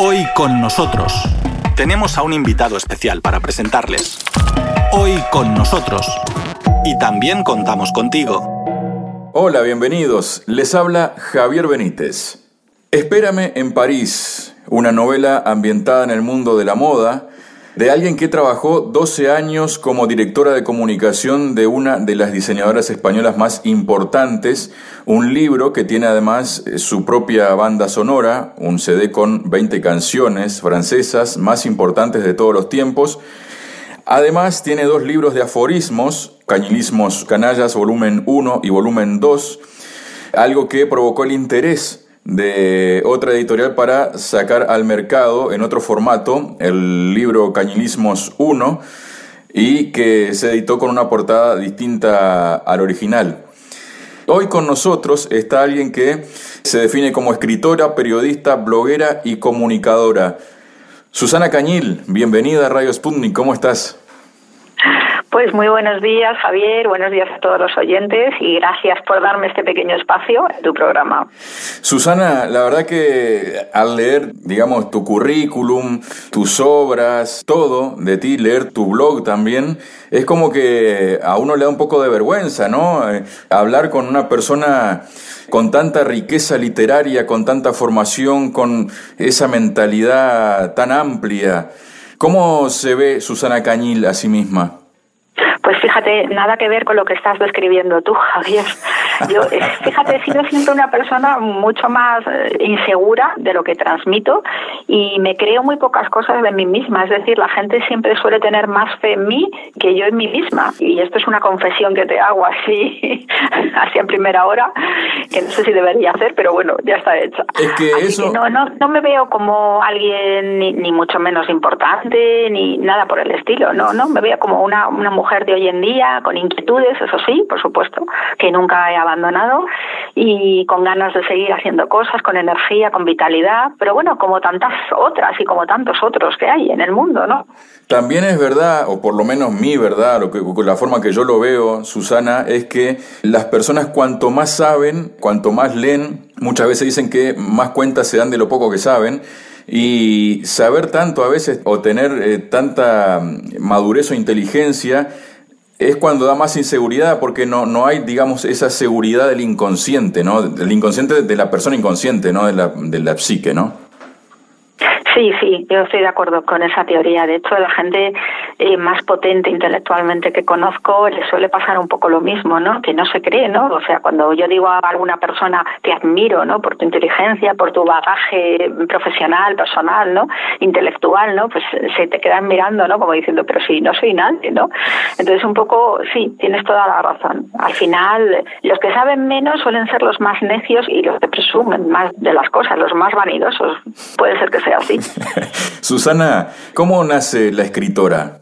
Hoy con nosotros tenemos a un invitado especial para presentarles. Hoy con nosotros. Y también contamos contigo. Hola, bienvenidos. Les habla Javier Benítez. Espérame en París, una novela ambientada en el mundo de la moda de alguien que trabajó 12 años como directora de comunicación de una de las diseñadoras españolas más importantes, un libro que tiene además eh, su propia banda sonora, un CD con 20 canciones francesas más importantes de todos los tiempos. Además tiene dos libros de aforismos, Cañilismos Canallas, volumen 1 y volumen 2, algo que provocó el interés de otra editorial para sacar al mercado en otro formato el libro Cañilismos 1 y que se editó con una portada distinta al original. Hoy con nosotros está alguien que se define como escritora, periodista, bloguera y comunicadora. Susana Cañil, bienvenida a Radio Sputnik, ¿cómo estás? Pues muy buenos días, Javier, buenos días a todos los oyentes y gracias por darme este pequeño espacio en tu programa. Susana, la verdad que al leer, digamos, tu currículum, tus obras, todo de ti, leer tu blog también, es como que a uno le da un poco de vergüenza, ¿no? Eh, hablar con una persona con tanta riqueza literaria, con tanta formación, con esa mentalidad tan amplia. ¿Cómo se ve Susana Cañil a sí misma? Pues fíjate, nada que ver con lo que estás describiendo tú, Javier. Yo, eh, fíjate, he sido siempre una persona mucho más eh, insegura de lo que transmito y me creo muy pocas cosas de mí misma. Es decir, la gente siempre suele tener más fe en mí que yo en mí misma. Y esto es una confesión que te hago así, así en primera hora, que no sé si debería hacer, pero bueno, ya está hecha. Es que eso... no, no, no me veo como alguien ni, ni, mucho menos importante ni nada por el estilo. No, no, me veo como una, una mujer de hoy en día con inquietudes, eso sí, por supuesto, que nunca he abandonado y con ganas de seguir haciendo cosas, con energía, con vitalidad, pero bueno, como tantas otras y como tantos otros que hay en el mundo, ¿no? También es verdad, o por lo menos mi verdad, lo que, la forma que yo lo veo, Susana, es que las personas cuanto más saben, cuanto más leen, muchas veces dicen que más cuentas se dan de lo poco que saben, y saber tanto a veces o tener eh, tanta madurez o inteligencia es cuando da más inseguridad porque no, no hay, digamos, esa seguridad del inconsciente, ¿no? Del inconsciente de la persona inconsciente, ¿no? De la, de la psique, ¿no? Sí, sí, yo estoy de acuerdo con esa teoría. De hecho, la gente eh, más potente intelectualmente que conozco le suele pasar un poco lo mismo, ¿no? Que no se cree, ¿no? O sea, cuando yo digo a alguna persona te admiro, ¿no? Por tu inteligencia, por tu bagaje profesional, personal, ¿no? Intelectual, ¿no? Pues se te quedan mirando, ¿no? Como diciendo, pero sí, no soy nadie, ¿no? Entonces, un poco, sí, tienes toda la razón. Al final, los que saben menos suelen ser los más necios y los que presumen más de las cosas, los más vanidosos. Puede ser que sea así. Susana, ¿cómo nace la escritora?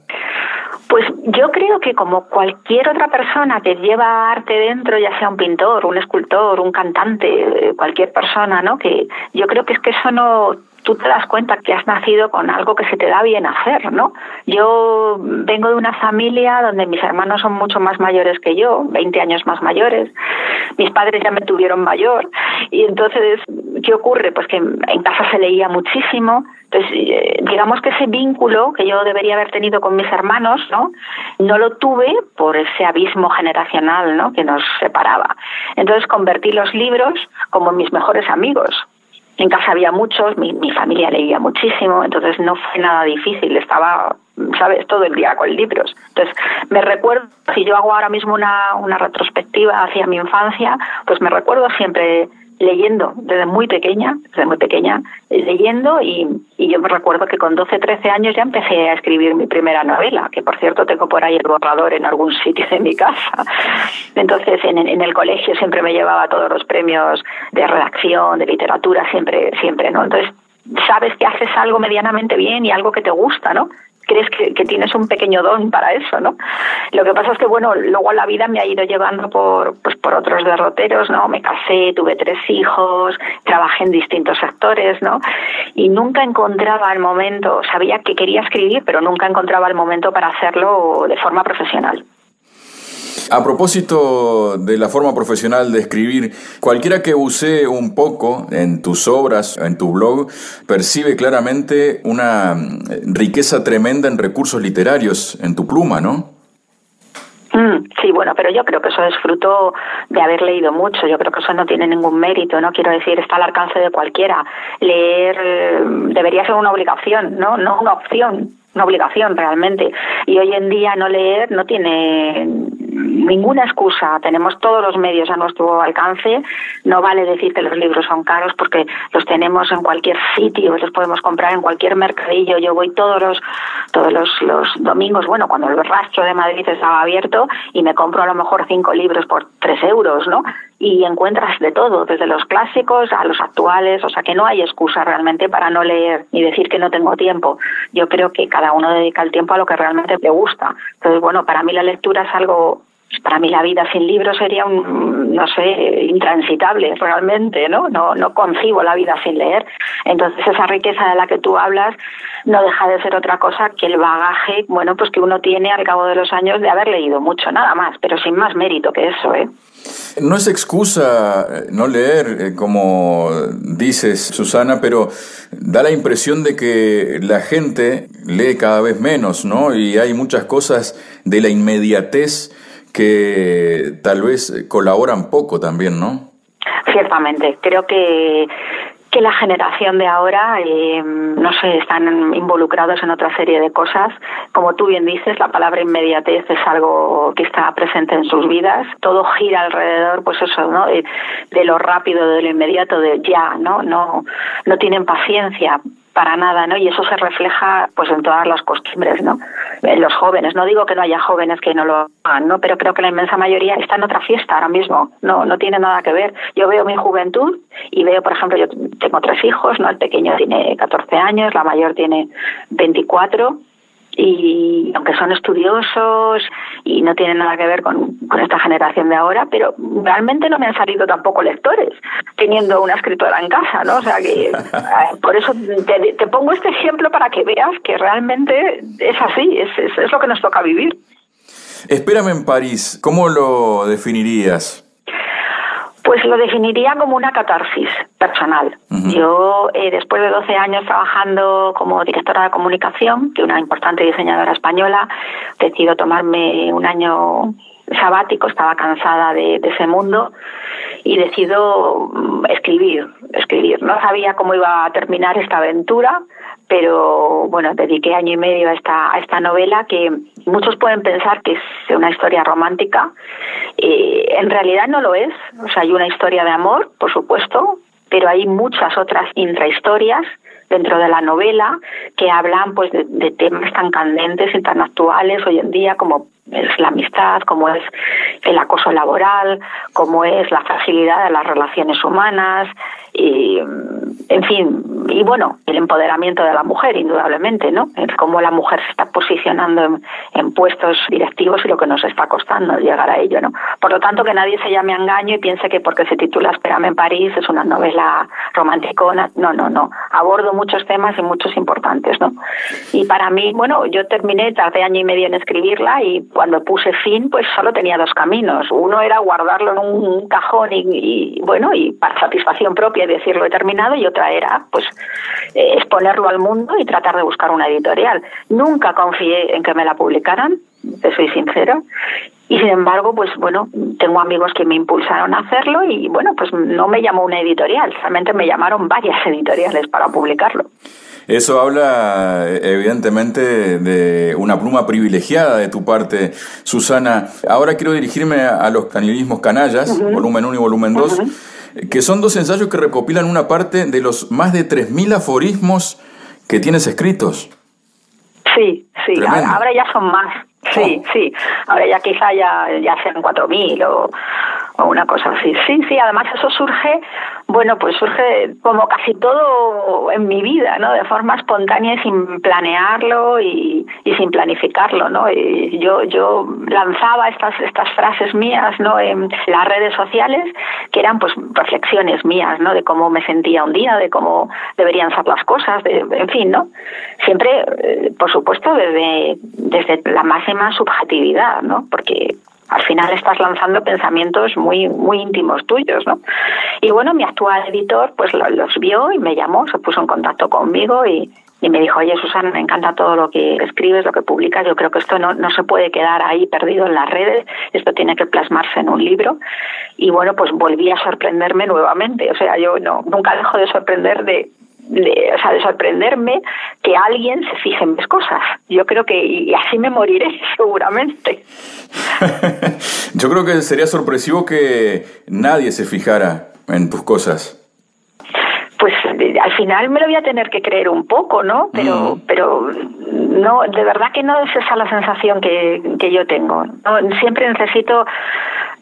Pues yo creo que como cualquier otra persona que lleva arte dentro, ya sea un pintor, un escultor, un cantante, cualquier persona, ¿no? Que yo creo que es que eso no tú te das cuenta que has nacido con algo que se te da bien hacer, ¿no? Yo vengo de una familia donde mis hermanos son mucho más mayores que yo, 20 años más mayores. Mis padres ya me tuvieron mayor y entonces, ¿qué ocurre? Pues que en casa se leía muchísimo. Entonces, eh, digamos que ese vínculo que yo debería haber tenido con mis hermanos, ¿no? No lo tuve por ese abismo generacional, ¿no? Que nos separaba. Entonces, convertí los libros como mis mejores amigos en casa había muchos, mi, mi familia leía muchísimo, entonces no fue nada difícil, estaba, sabes, todo el día con libros. Entonces, me recuerdo, si yo hago ahora mismo una, una retrospectiva hacia mi infancia, pues me recuerdo siempre leyendo desde muy pequeña, desde muy pequeña, eh, leyendo y, y, yo me recuerdo que con 12, 13 años ya empecé a escribir mi primera novela, que por cierto tengo por ahí el borrador en algún sitio de mi casa. Entonces en, en el colegio siempre me llevaba todos los premios de redacción, de literatura, siempre, siempre, ¿no? Entonces sabes que haces algo medianamente bien y algo que te gusta, ¿no? Crees que, tienes un pequeño don para eso, ¿no? Lo que pasa es que, bueno, luego la vida me ha ido llevando por, pues, por otros derroteros, ¿no? Me casé, tuve tres hijos, trabajé en distintos sectores, ¿no? Y nunca encontraba el momento, sabía que quería escribir, pero nunca encontraba el momento para hacerlo de forma profesional. A propósito de la forma profesional de escribir, cualquiera que use un poco en tus obras, en tu blog, percibe claramente una mm, riqueza tremenda en recursos literarios en tu pluma, ¿no? Mm, sí, bueno, pero yo creo que eso es fruto de haber leído mucho. Yo creo que eso no tiene ningún mérito, ¿no? Quiero decir, está al alcance de cualquiera. Leer eh, debería ser una obligación, ¿no? No una opción una obligación realmente. Y hoy en día no leer no tiene ninguna excusa. Tenemos todos los medios a nuestro alcance. No vale decir que los libros son caros porque los tenemos en cualquier sitio, los podemos comprar en cualquier mercadillo. Yo voy todos los todos los, domingos, bueno, cuando el rastro de Madrid estaba abierto y me compro a lo mejor cinco libros por tres euros, ¿no? y encuentras de todo, desde los clásicos a los actuales, o sea que no hay excusa realmente para no leer ni decir que no tengo tiempo. Yo creo que cada uno dedica el tiempo a lo que realmente le gusta. Entonces, bueno, para mí la lectura es algo para mí la vida sin libros sería un no sé intransitable realmente no no no concibo la vida sin leer. Entonces esa riqueza de la que tú hablas no deja de ser otra cosa que el bagaje bueno pues que uno tiene al cabo de los años de haber leído mucho nada más pero sin más mérito que eso eh no es excusa eh, no leer, eh, como dices, Susana, pero da la impresión de que la gente lee cada vez menos, ¿no? Y hay muchas cosas de la inmediatez que tal vez colaboran poco también, ¿no? Ciertamente, creo que que la generación de ahora, eh, no sé, están involucrados en otra serie de cosas. Como tú bien dices, la palabra inmediatez es algo que está presente en sus vidas. Todo gira alrededor, pues eso, ¿no? De, de lo rápido, de lo inmediato, de ya, ¿no? No, no tienen paciencia para nada, ¿no? Y eso se refleja pues en todas las costumbres, ¿no? En los jóvenes, no digo que no haya jóvenes que no lo hagan, ¿no? Pero creo que la inmensa mayoría está en otra fiesta ahora mismo, no no tiene nada que ver. Yo veo mi juventud y veo, por ejemplo, yo tengo tres hijos, ¿no? El pequeño tiene 14 años, la mayor tiene 24 y aunque son estudiosos y no tienen nada que ver con, esta generación de ahora, pero realmente no me han salido tampoco lectores, teniendo una escritora en casa, ¿no? O sea que eh, por eso te, pongo este ejemplo para que veas que realmente es así, es, es, es lo que nos toca vivir. Espérame en París, ¿cómo lo definirías? Pues lo definiría como una catarsis personal. Yo, eh, después de 12 años trabajando como directora de comunicación, que una importante diseñadora española, decido tomarme un año sabático, estaba cansada de, ese mundo y decido mm, escribir, escribir. No sabía cómo iba a terminar esta aventura, pero bueno, dediqué año y medio a esta, a esta novela que muchos pueden pensar que es una historia romántica. Eh, en realidad no lo es. O sea, hay una historia de amor, por supuesto, pero hay muchas otras intrahistorias dentro de la novela que hablan pues de, de, temas tan candentes y tan actuales hoy en día como es la amistad, como es el acoso laboral, como es la fragilidad de las relaciones humanas, y, en fin, y bueno, el empoderamiento de la mujer, indudablemente, ¿no? Es cómo la mujer se está posicionando en, puestos directivos y lo que nos está costando llegar a ello, ¿no? Por lo tanto, que nadie se llame engaño y piense que porque se titula Espérame en París es una novela romanticona. No, no, no. Abordo muchos temas y muchos importantes, ¿no? Y para mí, bueno, yo terminé, tardé año y medio en escribirla y cuando puse fin, pues solo tenía dos caminos. Uno era guardarlo en un cajón y, bueno, y para satisfacción propia decirlo he terminado, y otra era, pues, eh, exponerlo al mundo y tratar de buscar una editorial. Nunca confié en que me la publicaran, te soy sincero. Y sin embargo, pues bueno, tengo amigos que me impulsaron a hacerlo y bueno, pues no me llamó una editorial, realmente me llamaron varias editoriales para publicarlo. Eso habla evidentemente de una pluma privilegiada de tu parte, Susana. Ahora quiero dirigirme a los canilismos canallas, volumen 1 y volumen 2, que son dos ensayos que recopilan una parte de los más de 3.000 aforismos que tienes escritos. Sí, sí, ahora ya son más. Sí, oh. sí. Ahora ya quizá ya, ya sean 4.000 o, o una cosa así. Sí, sí, además eso surge, bueno, pues surge como casi todo en mi vida, ¿no? De forma espontánea y sin planearlo y, y sin planificarlo, ¿no? Y yo, yo lanzaba estas, estas frases mías, ¿no? En las redes sociales, que eran pues reflexiones mías, ¿no? De cómo me sentía un día, de cómo deberían ser las cosas, de, en fin, ¿no? Siempre, eh, por supuesto, desde, desde la máxima subjetividad, ¿no? Porque Al final estás lanzando pensamientos muy muy íntimos tuyos, ¿no? Y bueno, mi actual editor pues los vio y me llamó, se puso en contacto conmigo y, y me dijo, oye Susana, me encanta todo lo que escribes, lo que publicas, yo creo que esto no, no se puede quedar ahí perdido en las redes, esto tiene que plasmarse en un libro. Y bueno, pues volví a sorprenderme nuevamente, o sea, yo no nunca dejo de sorprender de, de, o sea, de sorprenderme que alguien se fije en mis cosas. Yo creo que y así me moriré seguramente. yo creo que sería sorpresivo que nadie se fijara en tus cosas pues al final me lo voy a tener que creer un poco, ¿no? Pero, pero no, de verdad que no es esa la sensación que, que yo tengo. siempre necesito,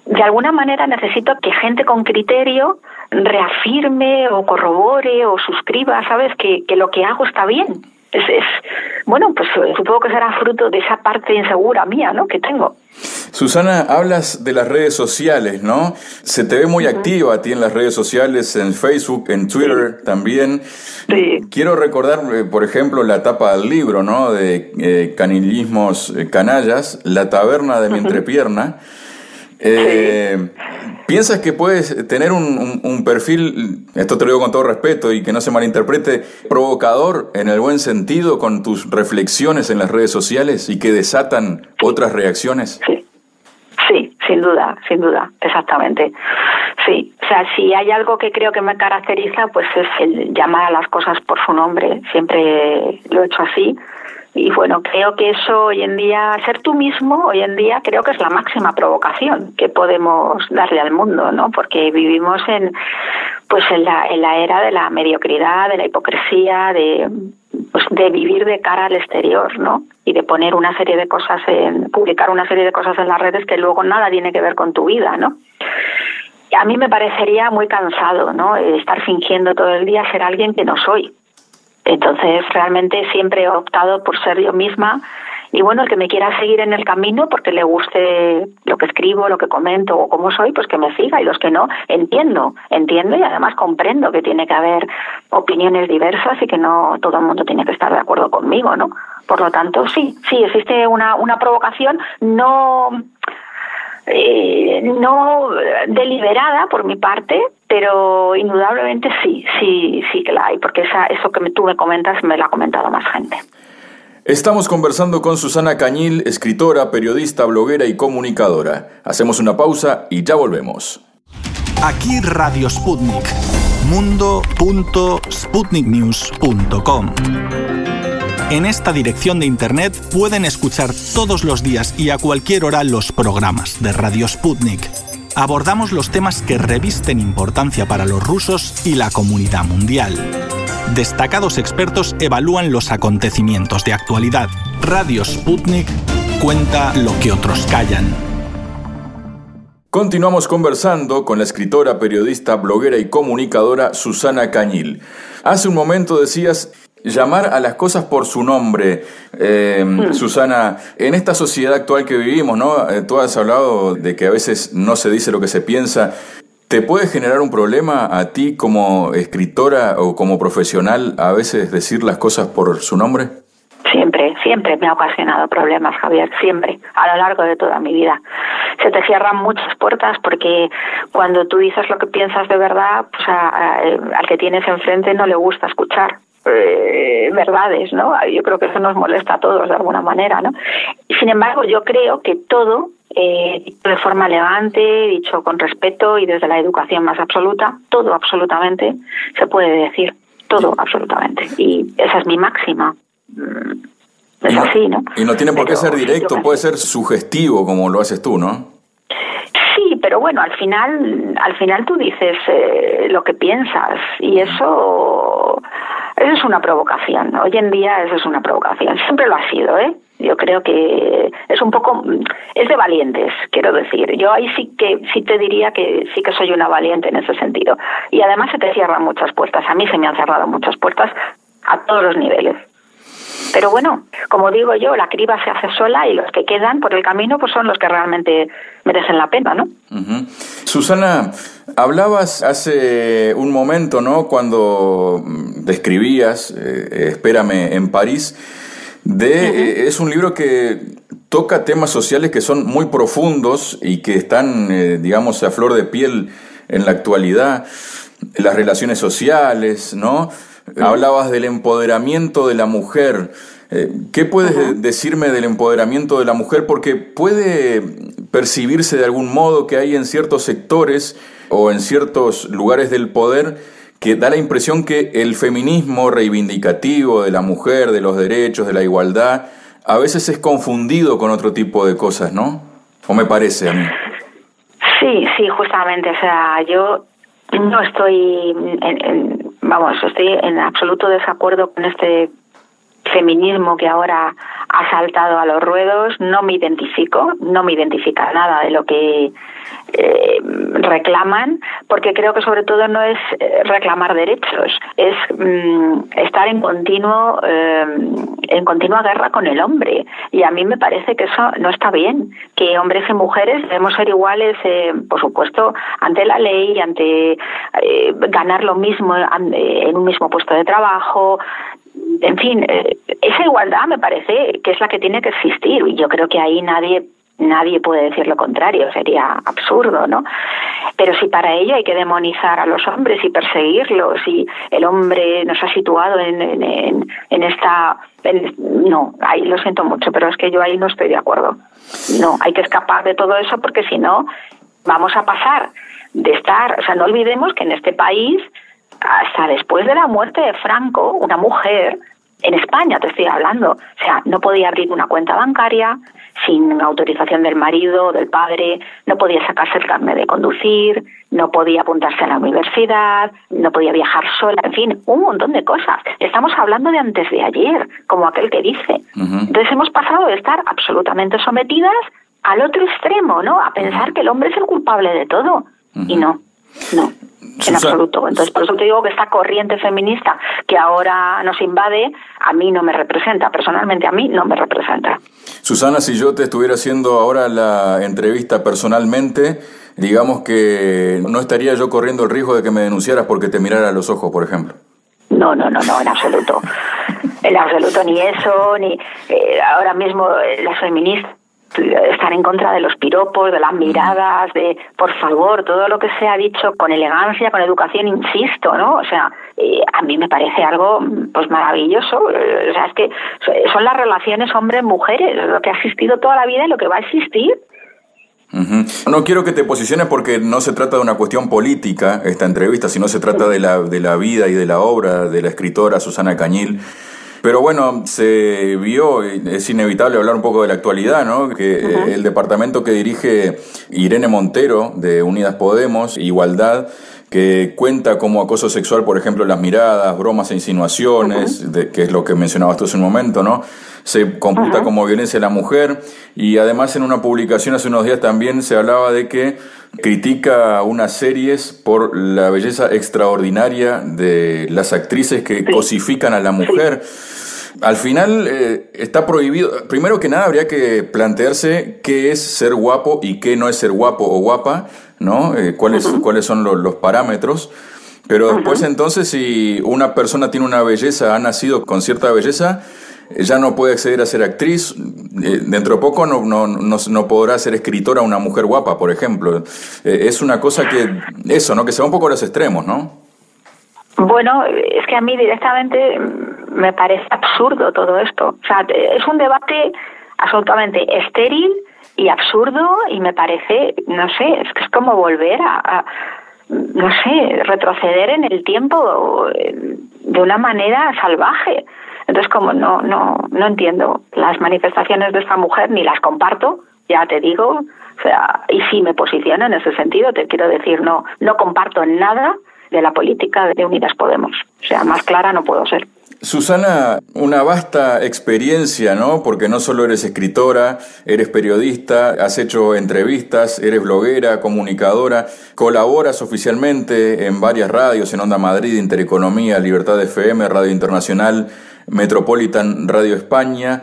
de alguna manera necesito que gente con criterio reafirme o corrobore o suscriba, ¿sabes? Que, que lo que hago está bien. Es, es, bueno, pues supongo que será fruto de esa parte insegura mía, ¿no? Que tengo. Susana, hablas de las redes sociales, ¿no? Se te ve muy activa a ti en las redes sociales, en Facebook, en Twitter también. Sí. Quiero recordar, eh, por ejemplo, la tapa del libro, ¿no? De eh, Canilismos eh, Canallas, La taberna de mi entrepierna. Eh, ¿Piensas que puedes tener un, perfil, esto te lo digo con todo respeto y que no se malinterprete, provocador en el buen sentido con tus reflexiones en las redes sociales y que desatan otras reacciones? Sí. Sí, sin duda, sin duda, exactamente. Sí, o sea, si hay algo que creo que me caracteriza, pues es el llamar a las cosas por su nombre. Siempre lo he hecho así y bueno, creo que eso hoy en día, ser tú mismo, hoy en día creo que es la máxima provocación que podemos darle al mundo, ¿no? Porque vivimos en, pues en la, en la era de la mediocridad, de la hipocresía, de, pues de vivir de cara al exterior, ¿no? Y de poner una serie de cosas en, publicar una serie de cosas en las redes que luego nada tiene que ver con tu vida, ¿no? a mí me parecería muy cansado, ¿no? Estar fingiendo todo el día ser alguien que no soy. Entonces, realmente siempre he optado por ser yo misma y bueno, el que me quiera seguir en el camino porque le guste lo que escribo, lo que comento o cómo soy, pues que me siga y los que no, entiendo, entiendo y además comprendo que tiene que haber opiniones diversas y que no todo el mundo tiene que estar de acuerdo conmigo, ¿no? Por lo tanto, sí, sí, existe una, una provocación no eh, no deliberada por mi parte, pero indudablemente sí, sí, sí que la hay, porque esa, eso que tú me comentas me lo ha comentado más gente. Estamos conversando con Susana Cañil, escritora, periodista, bloguera y comunicadora. Hacemos una pausa y ya volvemos. Aquí Radio Sputnik, mundo.sputniknews.com. En esta dirección de internet pueden escuchar todos los días y a cualquier hora los programas de Radio Sputnik. Abordamos los temas que revisten importancia para los rusos y la comunidad mundial. Destacados expertos evalúan los acontecimientos de actualidad. Radio Sputnik cuenta lo que otros callan. Continuamos conversando con la escritora, periodista, bloguera y comunicadora Susana Cañil. Hace un momento decías llamar a las cosas por su nombre. Eh, mm. Susana, en esta sociedad actual que vivimos, ¿no? Eh, tú has hablado de que a veces no se dice lo que se piensa. ¿Te puede generar un problema a ti como escritora o como profesional a veces decir las cosas por su nombre? Siempre, siempre me ha ocasionado problemas, Javier, siempre, a lo largo de toda mi vida. Se te cierran muchas puertas porque cuando tú dices lo que piensas de verdad, pues al que tienes enfrente no le gusta escuchar eh, verdades, ¿no? Yo creo que eso nos molesta a todos de alguna manera, ¿no? Sin embargo, yo creo que todo, eh, de forma elegante, dicho con respeto y desde la educación más absoluta, todo absolutamente se puede decir, todo absolutamente. Y esa es mi máxima. Mm, es así, ¿no? Y no tiene por qué ser directo, puede ser sugestivo como lo haces tú, ¿no? Sí, pero bueno, al final, al final tú dices eh, lo que piensas y eso eso es una provocación. Hoy en día eso es una provocación. Siempre lo ha sido, ¿eh? Yo creo que es un poco es de valientes, quiero decir. Yo ahí sí que sí te diría que sí que soy una valiente en ese sentido. Y además se te cierran muchas puertas. A mí se me han cerrado muchas puertas a todos los niveles. Pero bueno, como digo yo, la criba se hace sola y los que quedan por el camino pues son los que realmente merecen la pena, ¿no? Susana, hablabas hace un momento, ¿no? Cuando describías eh, Espérame en París, de, eh, es un libro que toca temas sociales que son muy profundos y que están, eh, digamos, a flor de piel en la actualidad. Las relaciones sociales, ¿no? Hablabas del empoderamiento de la mujer. Eh, ¿Qué puedes decirme del empoderamiento de la mujer? Porque puede percibirse de algún modo que hay en ciertos sectores o en ciertos lugares del poder que da la impresión que el feminismo reivindicativo de la mujer, de los derechos, de la igualdad, a veces es confundido con otro tipo de cosas, ¿no? ¿O me parece a mí? Sí, sí, justamente. O sea, yo no estoy, vamos, estoy en absoluto desacuerdo con este feminismo que ahora ha saltado a los ruedos, no me identifico, no me identifica nada de lo que eh, reclaman, porque creo que sobre todo no es eh, reclamar derechos, es mm, estar en continuo eh, en continua guerra con el hombre. Y a mí me parece que eso no está bien, que hombres y mujeres debemos ser iguales, por supuesto, ante la ley, ante ganar lo mismo en un mismo puesto de trabajo, en fin, eh, esa igualdad me parece que es la que tiene que existir y yo creo que ahí nadie nadie puede decir lo contrario, sería absurdo, ¿no? Pero si para ello hay que demonizar a los hombres y perseguirlos y el hombre nos ha situado en, en, en esta... no, ahí lo siento mucho, pero es que yo ahí no estoy de acuerdo. No, hay que escapar de todo eso porque si no vamos a pasar de estar, o sea, no olvidemos que en este país hasta después de la muerte de Franco, una mujer, en España te estoy hablando, o sea, no podía abrir una cuenta bancaria sin autorización del marido o del padre, no podía sacarse el carnet de conducir, no podía apuntarse a la universidad, no podía viajar sola, en fin, un montón de cosas. Estamos hablando de antes de ayer, como aquel que dice. Entonces hemos pasado de estar absolutamente sometidas al otro extremo, ¿no? A pensar que el hombre es el culpable de todo. Y no, no en absoluto. Entonces, por eso te digo que esta corriente feminista que ahora nos invade, a mí no me representa, personalmente a mí no me representa. Susana, si yo te estuviera haciendo ahora la entrevista personalmente, digamos que no estaría yo corriendo el riesgo de que me denunciaras porque te mirara a los ojos, por ejemplo. No, no, no, no, en absoluto. En absoluto, ni eso, ni eh, ahora mismo eh, las feministas estar en contra de los piropos, de las miradas, de por favor, todo lo que se ha dicho con elegancia, con educación, insisto, ¿no? O sea, eh, a mí me parece algo pues maravilloso. Eh, o sea, es que son las relaciones hombres-mujeres, lo que ha existido toda la vida y lo que va a existir. No quiero que te posiciones porque no se trata de una cuestión política esta entrevista, sino se trata de la, de la vida y de la obra de la escritora Susana Cañil. Pero bueno, se vio, es inevitable hablar un poco de la actualidad, ¿no? Que eh, el departamento que dirige Irene Montero de Unidas Podemos, Igualdad, que cuenta como acoso sexual, por ejemplo, las miradas, bromas e insinuaciones, de, que es lo que mencionabas tú hace un momento, ¿no? Se computa como violencia a la mujer y además en una publicación hace unos días también se hablaba de que critica unas series por la belleza extraordinaria de las actrices que cosifican a la mujer. Al final eh, está prohibido, primero que nada habría que plantearse qué es ser guapo y qué no es ser guapo o guapa, ¿no? Eh, cuáles, cuáles son los, parámetros. Pero después entonces si una persona tiene una belleza, ha nacido con cierta belleza, ya no puede acceder a ser actriz, eh, dentro de poco no, no, no, podrá ser escritora una mujer guapa, por ejemplo. es una cosa que, eso, ¿no? Que se va un poco a los extremos, ¿no? Bueno, es que a mí directamente me parece absurdo todo esto. O sea, es un debate absolutamente estéril y absurdo y me parece, no sé, es que es como volver a, no sé, retroceder en el tiempo de una manera salvaje. Entonces, como no, no, no entiendo las manifestaciones de esta mujer ni las comparto, ya te digo, o sea, y si me posiciono en ese sentido, te quiero decir, no, no comparto nada de la política de Unidas Podemos. O sea, más clara no puedo ser. Susana, una vasta experiencia, ¿no? Porque no solo eres escritora, eres periodista, has hecho entrevistas, eres bloguera, comunicadora, colaboras oficialmente en varias radios, en Onda Madrid, Intereconomía, Libertad FM, Radio Internacional, Metropolitan Radio España.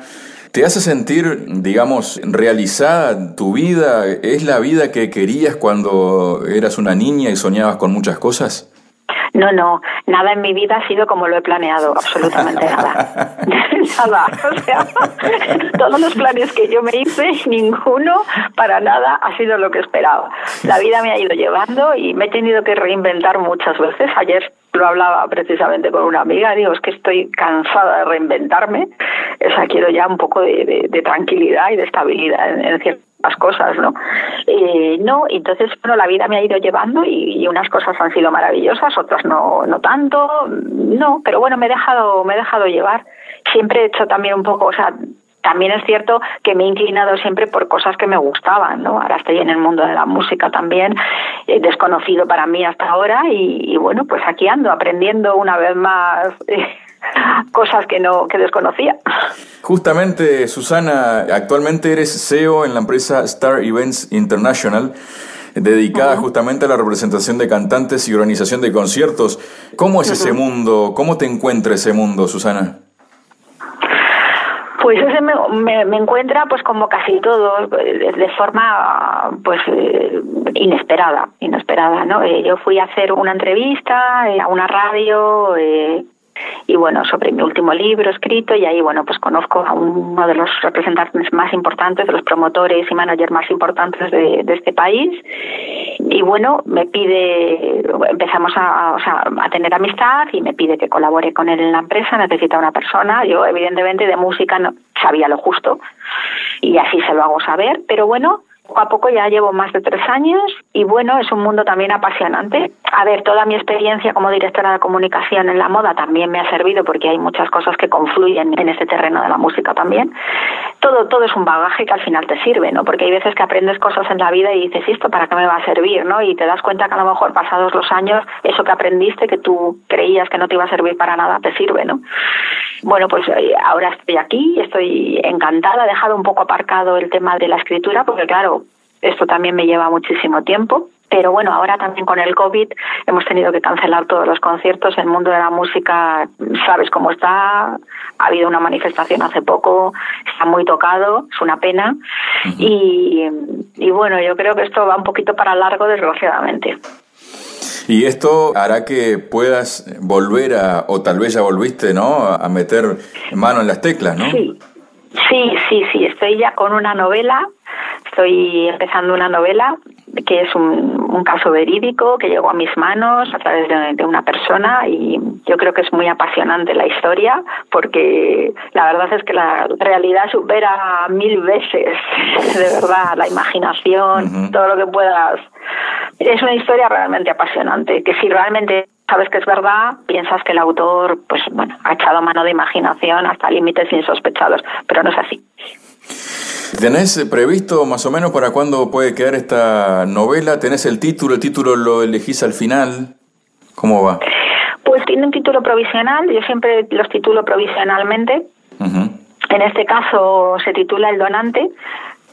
¿Te hace sentir, digamos, realizada tu vida? ¿Es la vida que querías cuando eras una niña y soñabas con muchas cosas? No, no, nada en mi vida ha sido como lo he planeado, absolutamente nada. nada, o sea, todos los planes que yo me hice, ninguno para nada ha sido lo que esperaba. La vida me ha ido llevando y me he tenido que reinventar muchas veces. Ayer lo hablaba precisamente con una amiga, digo, es que estoy cansada de reinventarme, o sea, quiero ya un poco de, tranquilidad y de estabilidad en, ciertas cosas, ¿no? Eh, no, entonces, bueno, la vida me ha ido llevando y, unas cosas han sido maravillosas, otras no, no tanto, no, pero bueno, me he dejado, me he dejado llevar. Siempre he hecho también un poco, o sea, también es cierto que me he inclinado siempre por cosas que me gustaban, ¿no? Ahora estoy en el mundo de la música también, eh, desconocido para mí hasta ahora y, bueno, pues aquí ando aprendiendo una vez más eh, cosas que no que desconocía. Justamente, Susana, actualmente eres CEO en la empresa Star Events International dedicada justamente a la representación de cantantes y organización de conciertos. ¿Cómo es ese mundo? ¿Cómo te encuentra ese mundo, Susana? Pues ese me, me, encuentra pues como casi todo de forma pues eh, inesperada, inesperada, ¿no? Eh, yo fui a hacer una entrevista eh, a una radio y bueno, sobre mi último libro escrito y ahí, bueno, pues conozco a uno de los representantes más importantes, de los promotores y managers más importantes de, este país. Y bueno, me pide, empezamos a, a tener amistad y me pide que colabore con él en la empresa, necesita una persona, yo evidentemente de música no sabía lo justo y así se lo hago saber, pero bueno, poco a poco ya llevo más de tres años y bueno, es un mundo también apasionante. A ver, toda mi experiencia como directora de comunicación en la moda también me ha servido porque hay muchas cosas que confluyen en ese terreno de la música también. Todo, todo es un bagaje que al final te sirve, ¿no? Porque hay veces que aprendes cosas en la vida y dices, ¿y esto para qué me va a servir, no? Y te das cuenta que a lo mejor pasados los años, eso que aprendiste, que tú creías que no te iba a servir para nada, te sirve, ¿no? Bueno, pues eh, ahora estoy aquí, estoy encantada, he dejado un poco aparcado el tema de la escritura porque claro, esto también me lleva muchísimo tiempo. Pero bueno, ahora también con el COVID hemos tenido que cancelar todos los conciertos. El mundo de la música, sabes cómo está. Ha habido una manifestación hace poco, está muy tocado, es una pena. y, y bueno, yo creo que esto va un poquito para largo, desgraciadamente. Y esto hará que puedas volver a, o tal vez ya volviste, ¿no? A meter mano en las teclas, ¿no? Sí, sí, sí, sí. Estoy ya con una novela Estoy empezando una novela que es un, caso verídico que llegó a mis manos a través de, una persona y yo creo que es muy apasionante la historia porque la verdad es que la realidad supera mil veces, de verdad, la imaginación, todo lo que puedas. Es una historia realmente apasionante que si realmente sabes que es verdad, piensas que el autor, pues bueno, ha echado mano de imaginación hasta límites insospechados, pero no es así. ¿Tenés previsto más o menos para cuándo puede quedar esta novela? ¿Tenés el título? ¿El título lo elegís al final? ¿Cómo va? Pues tiene un título provisional, yo siempre los titulo provisionalmente. En este caso se titula El donante.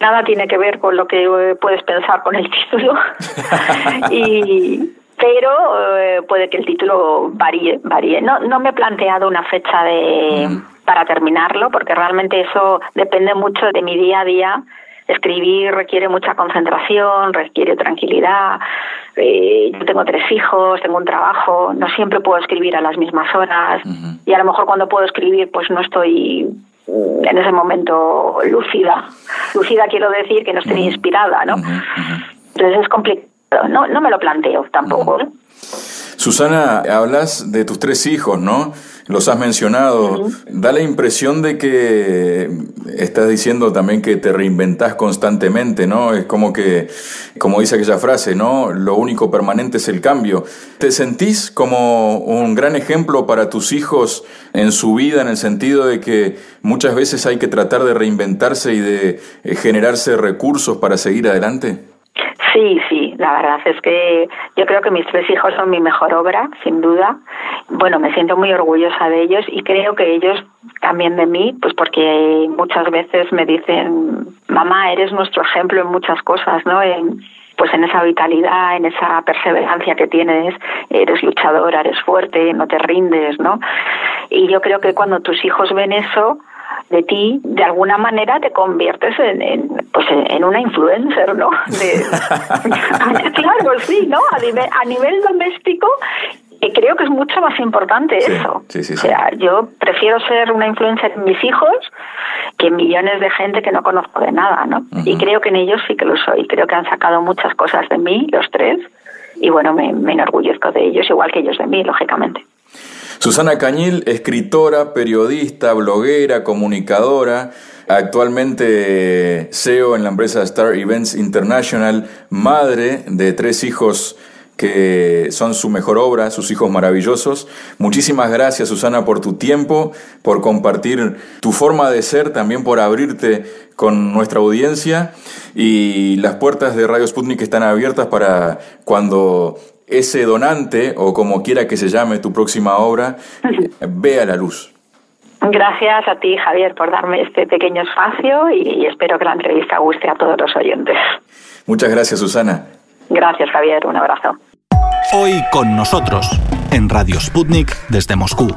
Nada tiene que ver con lo que puedes pensar con el título. y, pero eh, puede que el título varíe, varíe. No, no me he planteado una fecha de para terminarlo, porque realmente eso depende mucho de mi día a día. Escribir requiere mucha concentración, requiere tranquilidad. Eh, yo tengo tres hijos, tengo un trabajo, no siempre puedo escribir a las mismas horas y a lo mejor cuando puedo escribir pues no estoy en ese momento lúcida. Lúcida quiero decir que no estoy inspirada, ¿no? Entonces es complicado. No, no me lo planteo tampoco. ¿eh? Susana, hablas de tus tres hijos, ¿no? Los has mencionado. Da la impresión de que estás diciendo también que te reinventás constantemente, ¿no? Es como que, como dice aquella frase, ¿no? Lo único permanente es el cambio. ¿Te sentís como un gran ejemplo para tus hijos en su vida, en el sentido de que muchas veces hay que tratar de reinventarse y de eh, generarse recursos para seguir adelante? Sí, sí, la verdad es que yo creo que mis tres hijos son mi mejor obra, sin duda. Bueno, me siento muy orgullosa de ellos y creo que ellos también de mí, pues porque muchas veces me dicen, mamá, eres nuestro ejemplo en muchas cosas, ¿no? En, pues en esa vitalidad, en esa perseverancia que tienes, eres luchadora, eres fuerte, no te rindes, ¿no? Y yo creo que cuando tus hijos ven eso, de ti, de alguna manera te conviertes en, pues en, una influencer, ¿no? claro, sí, ¿no? A nivel, a nivel doméstico Y creo que es mucho más importante eso. Sí, sí, o sea, yo prefiero ser una influencer en mis hijos que en millones de gente que no conozco de nada, ¿no? Y creo que en ellos sí que lo soy. Creo que han sacado muchas cosas de mí, los tres, y bueno, me, me enorgullezco de ellos, igual que ellos de mí, lógicamente. Susana Cañil, escritora, periodista, bloguera, comunicadora, actualmente CEO en la empresa Star Events International, madre de tres hijos que son su mejor obra, sus hijos maravillosos. Muchísimas gracias Susana por tu tiempo, por compartir tu forma de ser, también por abrirte con nuestra audiencia y las puertas de Radio Sputnik están abiertas para cuando ese donante o como quiera que se llame tu próxima obra vea la luz. Gracias a ti, Javier, por darme este pequeño espacio y espero que la entrevista guste a todos los oyentes. Muchas gracias, Susana. Gracias, Javier. Un abrazo. Hoy con nosotros, en Radio Sputnik desde Moscú.